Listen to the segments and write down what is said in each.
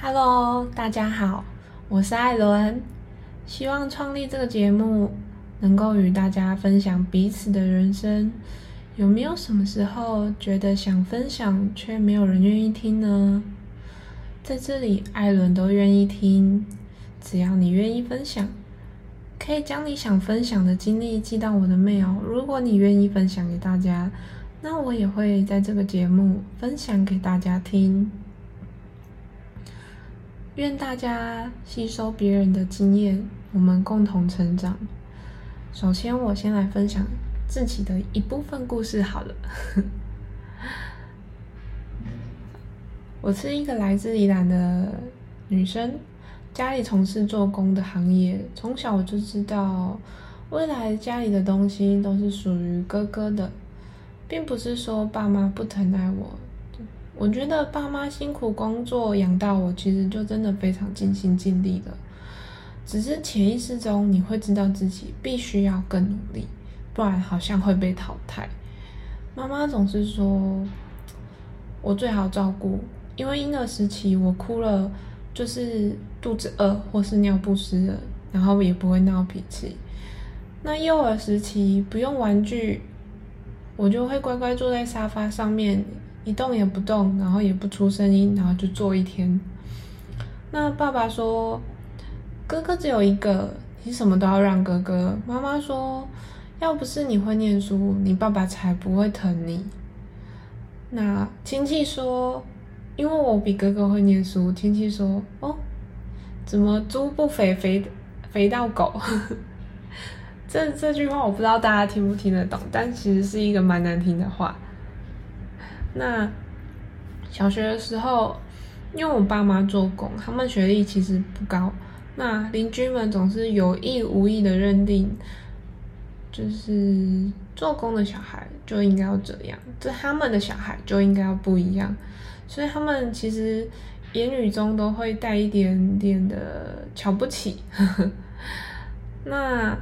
Hello，大家好，我是艾伦。希望创立这个节目，能够与大家分享彼此的人生。有没有什么时候觉得想分享，却没有人愿意听呢？在这里，艾伦都愿意听，只要你愿意分享，可以将你想分享的经历寄到我的 mail。如果你愿意分享给大家，那我也会在这个节目分享给大家听。愿大家吸收别人的经验，我们共同成长。首先，我先来分享自己的一部分故事好了。我是一个来自宜兰的女生，家里从事做工的行业，从小我就知道，未来家里的东西都是属于哥哥的。并不是说爸妈不疼爱我，我觉得爸妈辛苦工作养大我，其实就真的非常尽心尽力了。只是潜意识中你会知道自己必须要更努力，不然好像会被淘汰。妈妈总是说我最好照顾，因为婴儿时期我哭了就是肚子饿或是尿不湿了，然后也不会闹脾气。那幼儿时期不用玩具。我就会乖乖坐在沙发上面，一动也不动，然后也不出声音，然后就坐一天。那爸爸说：“哥哥只有一个，你什么都要让哥哥。”妈妈说：“要不是你会念书，你爸爸才不会疼你。”那亲戚说：“因为我比哥哥会念书。”亲戚说：“哦，怎么猪不肥，肥肥到狗？” 这这句话我不知道大家听不听得懂，但其实是一个蛮难听的话。那小学的时候，因为我爸妈做工，他们学历其实不高，那邻居们总是有意无意的认定，就是做工的小孩就应该要这样，这他们的小孩就应该要不一样，所以他们其实言语中都会带一点点的瞧不起。那。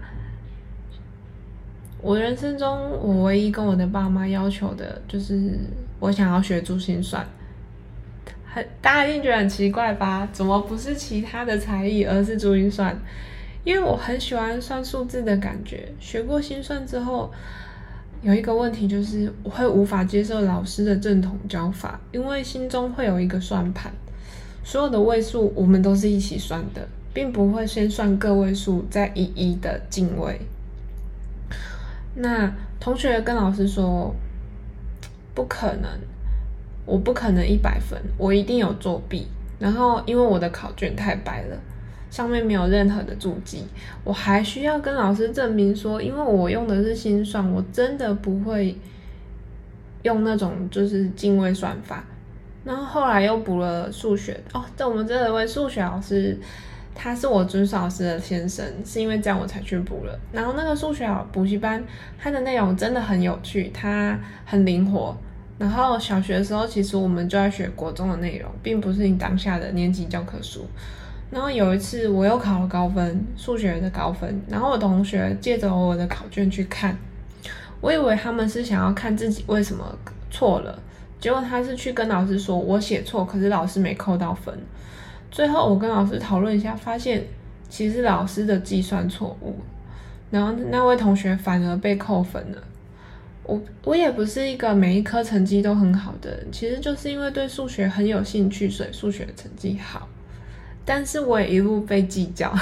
我人生中，我唯一跟我的爸妈要求的就是我想要学珠心算。很大家一定觉得很奇怪吧？怎么不是其他的才艺，而是珠心算？因为我很喜欢算数字的感觉。学过心算之后，有一个问题就是我会无法接受老师的正统教法，因为心中会有一个算盘，所有的位数我们都是一起算的，并不会先算个位数再一一的进位。那同学跟老师说，不可能，我不可能一百分，我一定有作弊。然后因为我的考卷太白了，上面没有任何的注记，我还需要跟老师证明说，因为我用的是心算，我真的不会用那种就是进位算法。然后后来又补了数学哦，在我们这位数学老师。他是我尊老师的先生，是因为这样我才去补了。然后那个数学补习班，它的内容真的很有趣，它很灵活。然后小学的时候，其实我们就在学国中的内容，并不是你当下的年级教科书。然后有一次我又考了高分，数学的高分。然后我同学借着我的考卷去看，我以为他们是想要看自己为什么错了，结果他是去跟老师说我写错，可是老师没扣到分。最后我跟老师讨论一下，发现其实老师的计算错误，然后那位同学反而被扣分了。我我也不是一个每一科成绩都很好的人，其实就是因为对数学很有兴趣，所以数学成绩好。但是我也一路被计较，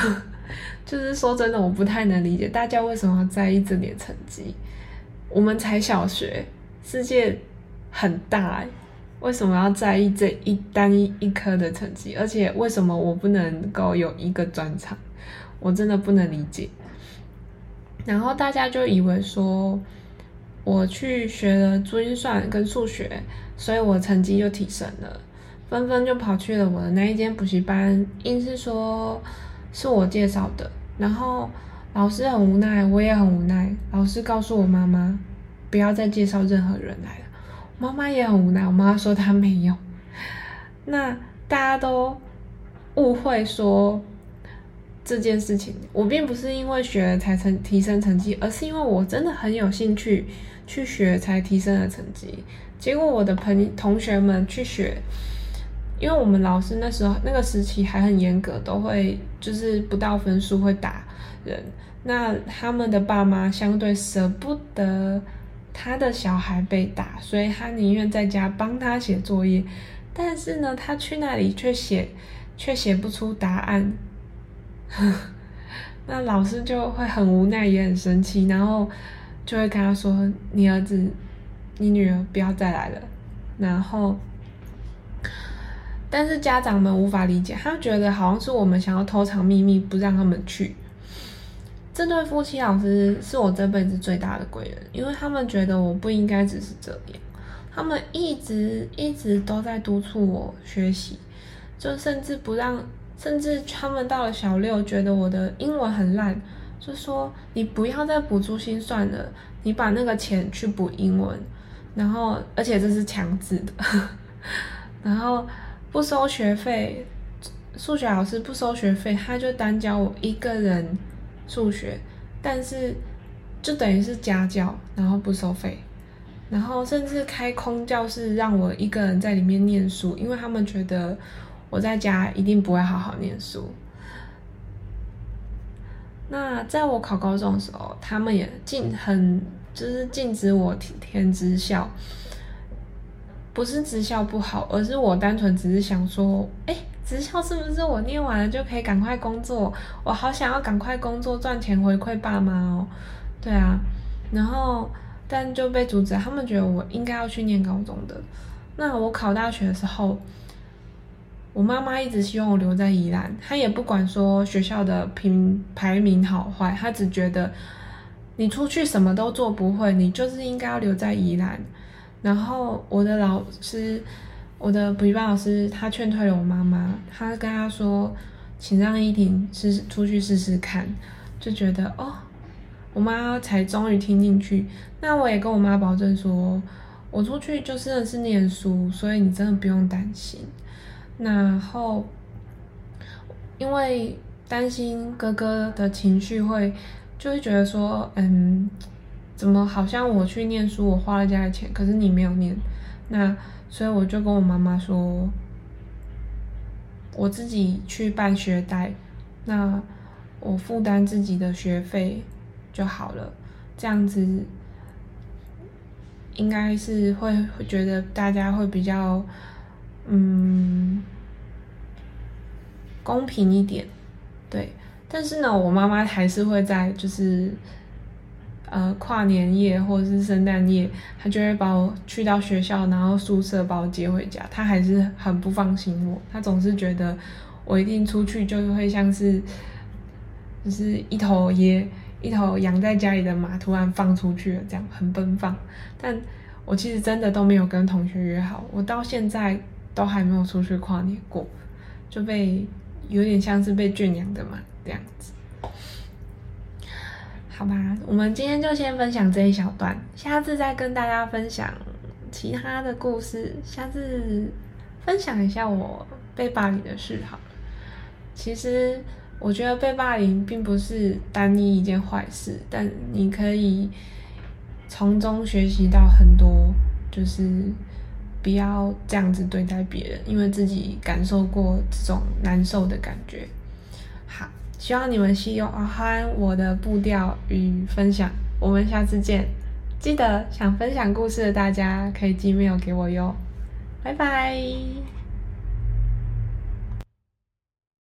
就是说真的，我不太能理解大家为什么要在意这点成绩。我们才小学，世界很大。为什么要在意这一单一一科的成绩？而且为什么我不能够有一个专长？我真的不能理解。然后大家就以为说，我去学了珠心算跟数学，所以我成绩就提升了，纷纷就跑去了我的那一间补习班，硬是说是我介绍的。然后老师很无奈，我也很无奈。老师告诉我妈妈，不要再介绍任何人来了。妈妈也很无奈，我妈说她没有。那大家都误会说这件事情，我并不是因为学了才成提升成绩，而是因为我真的很有兴趣去学才提升了成绩。结果我的朋同学们去学，因为我们老师那时候那个时期还很严格，都会就是不到分数会打人。那他们的爸妈相对舍不得他的小孩被打，所以他宁愿在家帮他写作业。但是呢，他去那里却写却写不出答案，那老师就会很无奈，也很生气，然后就会跟他说：“你儿子，你女儿不要再来了。”然后。但是家长们无法理解，他觉得好像是我们想要偷藏秘密，不让他们去。这对夫妻老师是我这辈子最大的贵人，因为他们觉得我不应该只是这样，他们一直一直都在督促我学习，就甚至不让，甚至他们到了小六，觉得我的英文很烂，就说你不要再补珠心算了，你把那个钱去补英文，然后而且这是强制的，然后。不收学费，数学老师不收学费，他就单教我一个人数学，但是就等于是家教，然后不收费，然后甚至开空教室让我一个人在里面念书，因为他们觉得我在家一定不会好好念书。那在我考高中的时候，他们也禁很就是禁止我填职校。不是职校不好，而是我单纯只是想说，哎，职校是不是我念完了就可以赶快工作？我好想要赶快工作赚钱回馈爸妈哦。对啊，然后但就被阻止，他们觉得我应该要去念高中的。那我考大学的时候，我妈妈一直希望我留在宜兰，她也不管说学校的评排名好坏，她只觉得你出去什么都做不会，你就是应该要留在宜兰。然后我的老师，我的补习班老师，他劝退了我妈妈，他跟她说，请让依婷试出去试试看，就觉得哦，我妈才终于听进去。那我也跟我妈保证说，我出去就真的是念书，所以你真的不用担心。然后，因为担心哥哥的情绪会，就会觉得说，嗯。怎么好像我去念书，我花了家里钱，可是你没有念，那所以我就跟我妈妈说，我自己去办学贷，那我负担自己的学费就好了，这样子应该是会觉得大家会比较嗯公平一点，对，但是呢，我妈妈还是会在就是。呃，跨年夜或者是圣诞夜，她就会把我去到学校，然后宿舍把我接回家。她还是很不放心我，她总是觉得我一定出去就会像是，就是一头野 一头养在家里的马，突然放出去了，这样很奔放。但我其实真的都没有跟同学约好，我到现在都还没有出去跨年过，就被有点像是被圈养的嘛，这样子。好吧，我们今天就先分享这一小段，下次再跟大家分享其他的故事。下次分享一下我被霸凌的事好了。其实我觉得被霸凌并不是单一一件坏事，但你可以从中学习到很多，就是不要这样子对待别人，因为自己感受过这种难受的感觉。好。希望你们喜欢我的步调与分享，我们下次见。记得想分享故事的大家可以寄 mail 给我哟，拜拜。